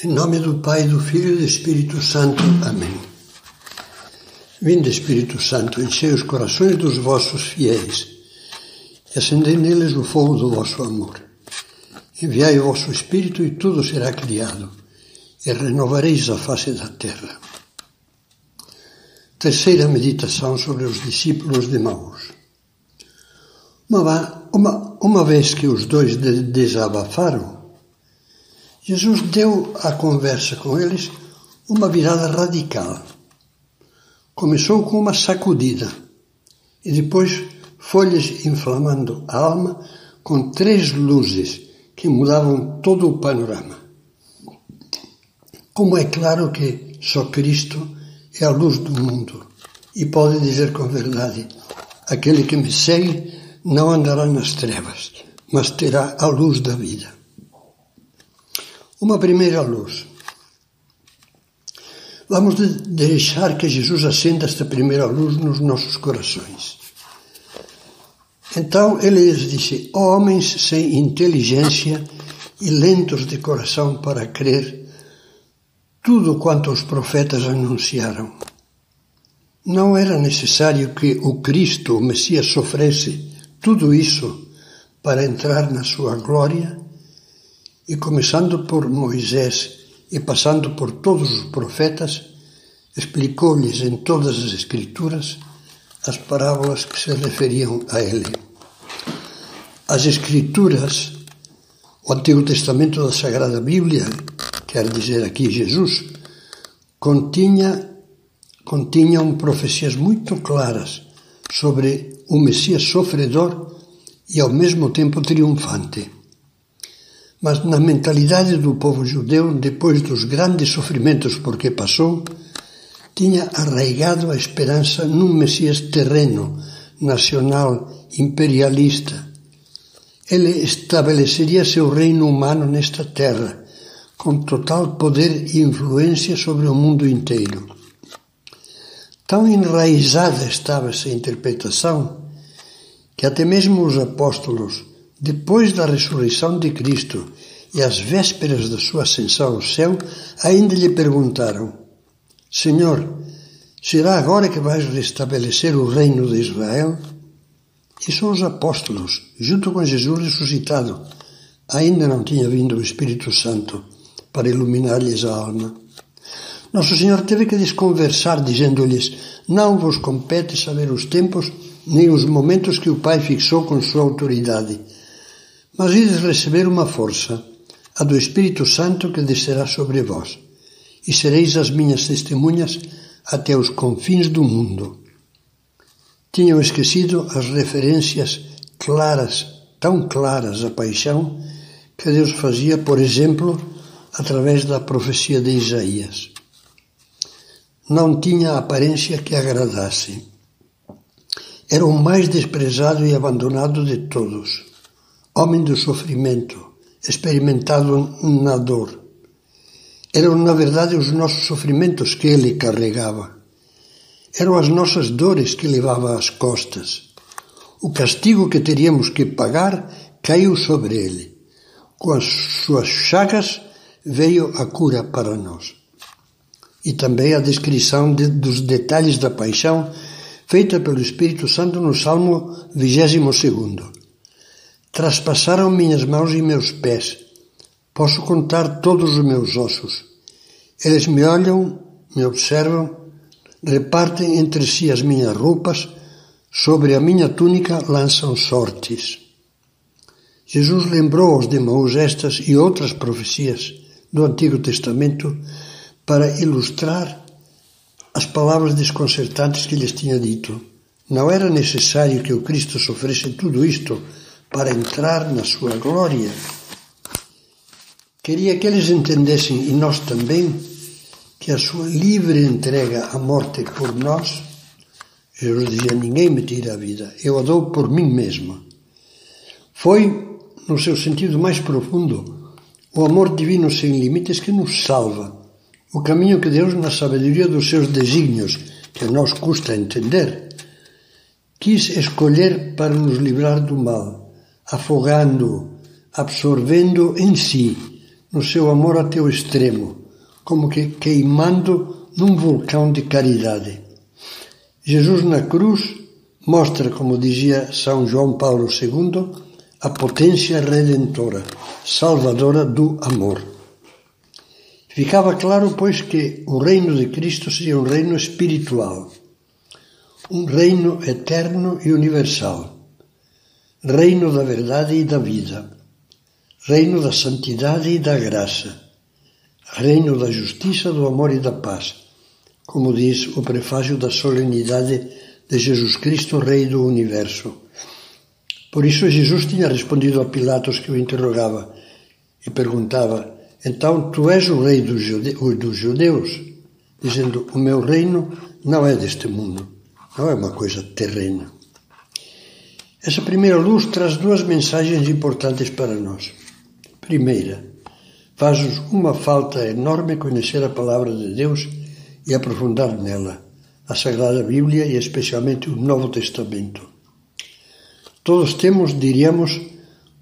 Em nome do Pai, do Filho e do Espírito Santo. Amém. Vinde, Espírito Santo, enchei os corações dos vossos fiéis e acendei neles o fogo do vosso amor. Enviai o vosso Espírito e tudo será criado e renovareis a face da terra. Terceira meditação sobre os discípulos de Maús. Uma, uma, uma vez que os dois desabafaram, Jesus deu à conversa com eles uma virada radical. Começou com uma sacudida e depois foi-lhes inflamando a alma com três luzes que mudavam todo o panorama. Como é claro que só Cristo é a luz do mundo e pode dizer com verdade: aquele que me segue não andará nas trevas, mas terá a luz da vida. Uma primeira luz. Vamos deixar que Jesus acenda esta primeira luz nos nossos corações. Então ele lhes disse: Homens sem inteligência e lentos de coração para crer tudo quanto os profetas anunciaram. Não era necessário que o Cristo, o Messias, sofresse tudo isso para entrar na sua glória? E começando por Moisés e passando por todos os profetas, explicou-lhes em todas as Escrituras as parábolas que se referiam a ele. As Escrituras, o Antigo Testamento da Sagrada Bíblia, quer dizer aqui Jesus, continha, continham profecias muito claras sobre o Messias sofredor e ao mesmo tempo triunfante. Mas na mentalidade do povo judeu, depois dos grandes sofrimentos por que passou, tinha arraigado a esperança num Messias terreno, nacional, imperialista. Ele estabeleceria seu reino humano nesta terra, com total poder e influência sobre o mundo inteiro. Tão enraizada estava essa interpretação que até mesmo os apóstolos, depois da ressurreição de Cristo e às vésperas da sua ascensão ao céu, ainda lhe perguntaram: Senhor, será agora que vais restabelecer o reino de Israel? E são os apóstolos, junto com Jesus ressuscitado. Ainda não tinha vindo o Espírito Santo para iluminar-lhes a alma. Nosso Senhor teve que desconversar, dizendo-lhes: Não vos compete saber os tempos nem os momentos que o Pai fixou com sua autoridade mas ides receber uma força, a do Espírito Santo que descerá sobre vós, e sereis as minhas testemunhas até os confins do mundo. Tinham esquecido as referências claras, tão claras à paixão, que Deus fazia, por exemplo, através da profecia de Isaías. Não tinha aparência que agradasse. Era o mais desprezado e abandonado de todos homem do sofrimento, experimentado na dor. Eram, na verdade, os nossos sofrimentos que ele carregava. Eram as nossas dores que levava às costas. O castigo que teríamos que pagar caiu sobre ele. Com as suas chagas veio a cura para nós. E também a descrição de, dos detalhes da paixão feita pelo Espírito Santo no Salmo 22. Traspassaram minhas mãos e meus pés. Posso contar todos os meus ossos. Eles me olham, me observam, repartem entre si as minhas roupas, sobre a minha túnica lançam sortes. Jesus lembrou aos demãos estas e outras profecias do Antigo Testamento para ilustrar as palavras desconcertantes que lhes tinha dito. Não era necessário que o Cristo sofresse tudo isto para entrar na sua glória. Queria que eles entendessem, e nós também, que a sua livre entrega à morte por nós, Jesus dizia: Ninguém me tira a vida, eu a dou por mim mesmo. Foi, no seu sentido mais profundo, o amor divino sem limites que nos salva, o caminho que Deus, na sabedoria dos seus desígnios, que a nós custa entender, quis escolher para nos livrar do mal afogando, absorvendo em si, no seu amor até o extremo, como que queimando num vulcão de caridade. Jesus na cruz mostra, como dizia São João Paulo II, a potência redentora, salvadora do amor. Ficava claro, pois, que o reino de Cristo seria um reino espiritual, um reino eterno e universal, reino da verdade e da vida, reino da santidade e da graça, reino da justiça, do amor e da paz, como diz o prefácio da solenidade de Jesus Cristo, Rei do Universo. Por isso Jesus tinha respondido a Pilatos que o interrogava e perguntava: Então tu és o rei dos, jude dos judeus? Dizendo: O meu reino não é deste mundo, não é uma coisa terrena. Essa primeira luz traz duas mensagens importantes para nós. Primeira, faz-nos uma falta enorme conhecer a palavra de Deus e aprofundar nela, a Sagrada Bíblia e especialmente o Novo Testamento. Todos temos, diríamos,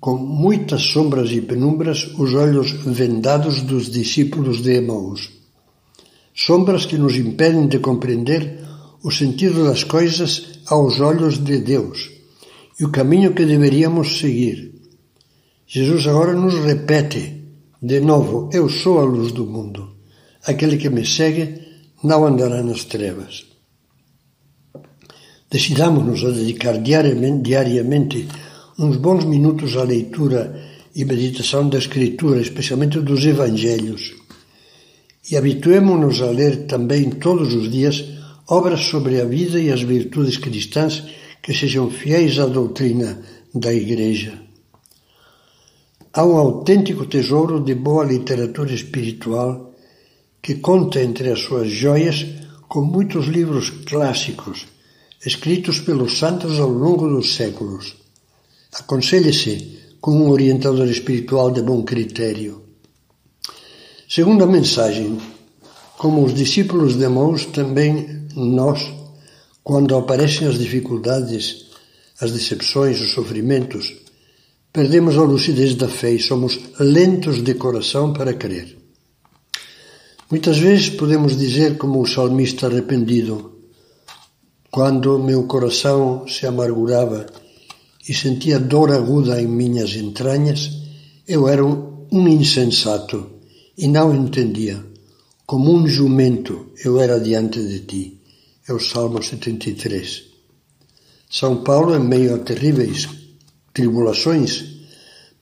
com muitas sombras e penumbras, os olhos vendados dos discípulos de Emaús. Sombras que nos impedem de compreender o sentido das coisas aos olhos de Deus e o caminho que deveríamos seguir. Jesus agora nos repete de novo: Eu sou a luz do mundo. Aquele que me segue não andará nas trevas. Decidamos-nos a dedicar diariamente, diariamente uns bons minutos à leitura e meditação da Escritura, especialmente dos Evangelhos. E habituemos-nos a ler também todos os dias obras sobre a vida e as virtudes cristãs que sejam fiéis à doutrina da Igreja. Há um autêntico tesouro de boa literatura espiritual que conta entre as suas joias com muitos livros clássicos escritos pelos santos ao longo dos séculos. Aconselhe-se com um orientador espiritual de bom critério. Segunda mensagem: como os discípulos de Maús, também nós, quando aparecem as dificuldades, as decepções, os sofrimentos, perdemos a lucidez da fé e somos lentos de coração para crer. Muitas vezes podemos dizer, como o salmista arrependido, quando meu coração se amargurava e sentia dor aguda em minhas entranhas, eu era um insensato e não entendia. Como um jumento eu era diante de ti. É o Salmo 73. São Paulo, em meio a terríveis tribulações,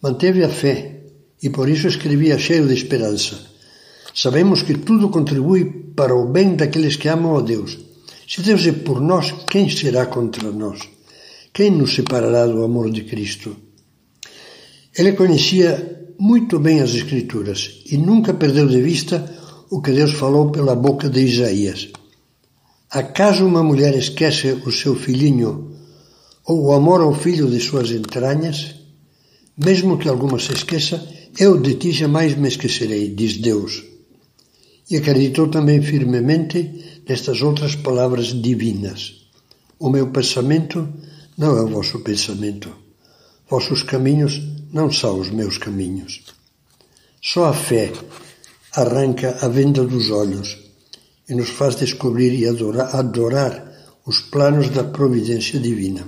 manteve a fé e por isso escrevia cheio de esperança. Sabemos que tudo contribui para o bem daqueles que amam a Deus se Deus é por nós, quem será contra nós? Quem nos separará do amor de Cristo? Ele conhecia muito bem as Escrituras e nunca perdeu de vista o que Deus falou pela boca de Isaías. Acaso uma mulher esquece o seu filhinho ou o amor ao filho de suas entranhas? Mesmo que alguma se esqueça, eu de ti jamais me esquecerei, diz Deus. E acreditou também firmemente nestas outras palavras divinas. O meu pensamento não é o vosso pensamento. Vossos caminhos não são os meus caminhos. Só a fé arranca a venda dos olhos e nos faz descobrir e adorar, adorar os planos da providência divina.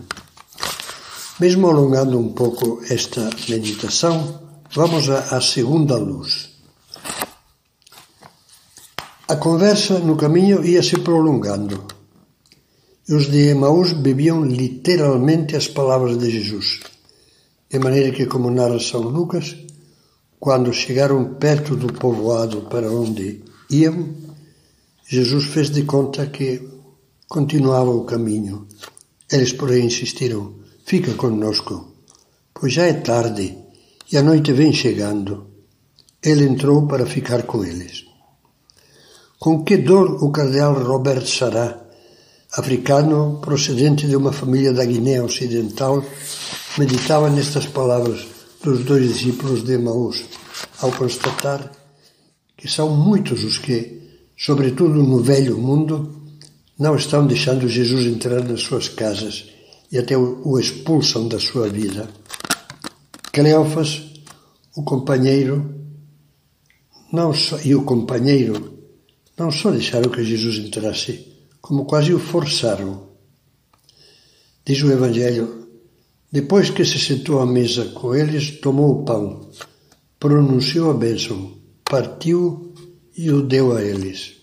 Mesmo alongando um pouco esta meditação, vamos à segunda luz. A conversa no caminho ia se prolongando. Os de Emaús bebiam literalmente as palavras de Jesus. De maneira que, como narra São Lucas, quando chegaram perto do povoado para onde iam, Jesus fez de conta que continuava o caminho. Eles, porém, insistiram: Fica conosco, pois já é tarde e a noite vem chegando. Ele entrou para ficar com eles. Com que dor o cardeal Robert Sará, africano procedente de uma família da Guiné Ocidental, meditava nestas palavras dos dois discípulos de Emaús, ao constatar que são muitos os que, sobretudo no velho mundo, não estão deixando Jesus entrar nas suas casas e até o expulsam da sua vida. Cleófas, o companheiro, não só, e o companheiro não só deixaram que Jesus entrasse, como quase o forçaram. Diz o Evangelho: depois que se sentou à mesa com eles, tomou o pão, pronunciou a bênção, partiu e o deu a eles.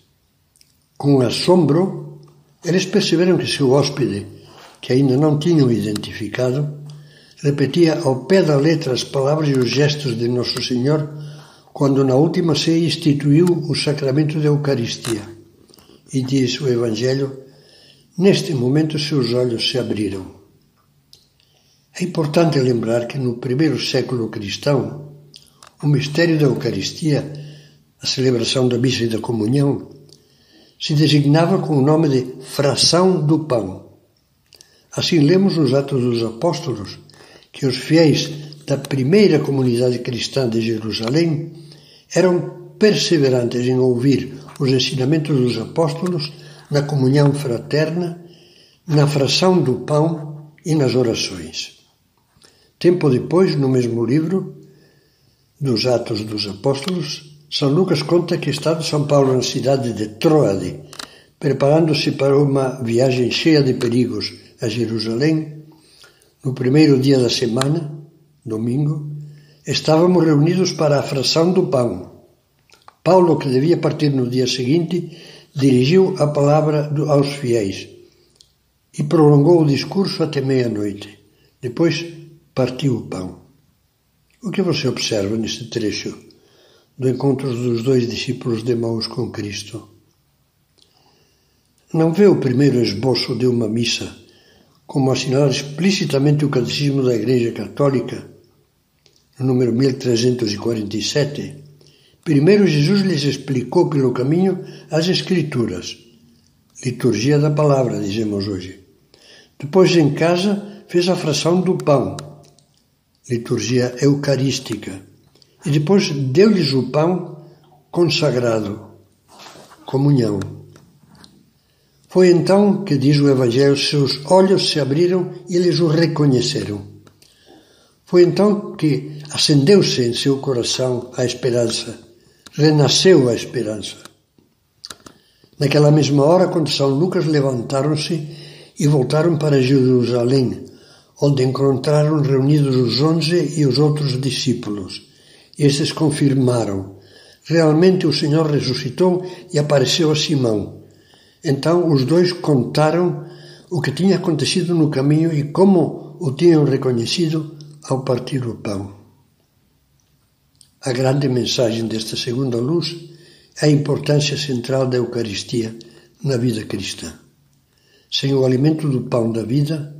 Com assombro, eles perceberam que seu hóspede, que ainda não tinham identificado, repetia ao pé da letra as palavras e os gestos de Nosso Senhor quando na última ceia instituiu o sacramento da Eucaristia. E diz o Evangelho: neste momento seus olhos se abriram. É importante lembrar que no primeiro século cristão, o mistério da Eucaristia, a celebração da missa e da comunhão, se designava com o nome de fração do pão. Assim lemos nos Atos dos Apóstolos que os fiéis da primeira comunidade cristã de Jerusalém eram perseverantes em ouvir os ensinamentos dos apóstolos na comunhão fraterna, na fração do pão e nas orações. Tempo depois, no mesmo livro dos Atos dos Apóstolos, São Lucas conta que estava São Paulo na cidade de Troade, preparando-se para uma viagem cheia de perigos a Jerusalém. No primeiro dia da semana, domingo, Estávamos reunidos para a fração do pão. Paulo, que devia partir no dia seguinte, dirigiu a palavra aos fiéis e prolongou o discurso até meia-noite. Depois partiu o pão. O que você observa neste trecho do encontro dos dois discípulos de Maús com Cristo? Não vê o primeiro esboço de uma missa como assinalar explicitamente o catecismo da Igreja Católica no número 1347, primeiro Jesus lhes explicou pelo caminho as Escrituras, liturgia da palavra, dizemos hoje. Depois, em casa, fez a fração do pão, liturgia eucarística. E depois deu-lhes o pão consagrado, comunhão. Foi então que, diz o Evangelho, seus olhos se abriram e eles o reconheceram. Foi então que acendeu-se em seu coração a esperança, renasceu a esperança. Naquela mesma hora, quando São Lucas levantaram-se e voltaram para Jerusalém, onde encontraram reunidos os onze e os outros discípulos. Estes confirmaram: realmente o Senhor ressuscitou e apareceu a Simão. Então os dois contaram o que tinha acontecido no caminho e como o tinham reconhecido ao partir o pão. A grande mensagem desta segunda luz é a importância central da Eucaristia na vida cristã. Sem o alimento do pão da vida,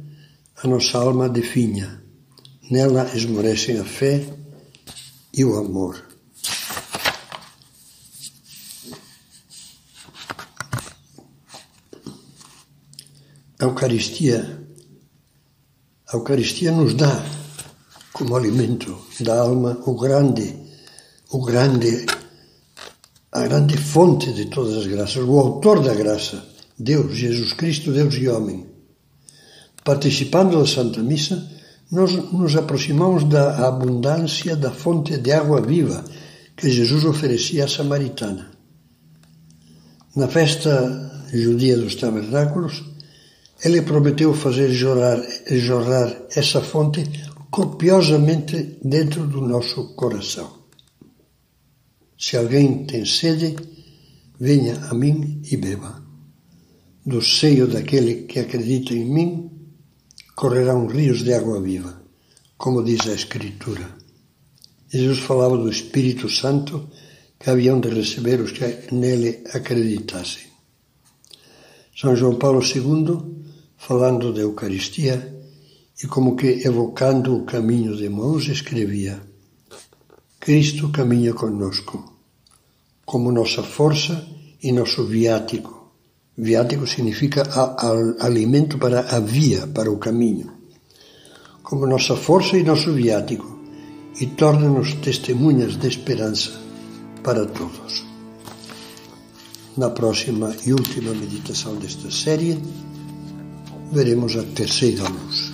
a nossa alma definha. Nela esmorecem a fé e o amor. A Eucaristia, a Eucaristia nos dá como alimento da alma o grande o grande, a grande fonte de todas as graças, o autor da graça, Deus, Jesus Cristo, Deus e homem. Participando da Santa Missa, nós nos aproximamos da abundância da fonte de água viva que Jesus oferecia à samaritana. Na festa judia dos tabernáculos, ele prometeu fazer jorrar, jorrar essa fonte copiosamente dentro do nosso coração. Se alguém tem sede, venha a mim e beba. Do seio daquele que acredita em mim correrão rios de água viva, como diz a Escritura. Jesus falava do Espírito Santo que haviam de receber os que nele acreditassem. São João Paulo II, falando da Eucaristia e como que evocando o caminho de Moisés, escrevia: Cristo caminha conosco, como nossa força e nosso viático. Viático significa alimento para a via, para o caminho. Como nossa força e nosso viático, e torna-nos testemunhas de esperança para todos. Na próxima e última meditação desta série, veremos a terceira luz.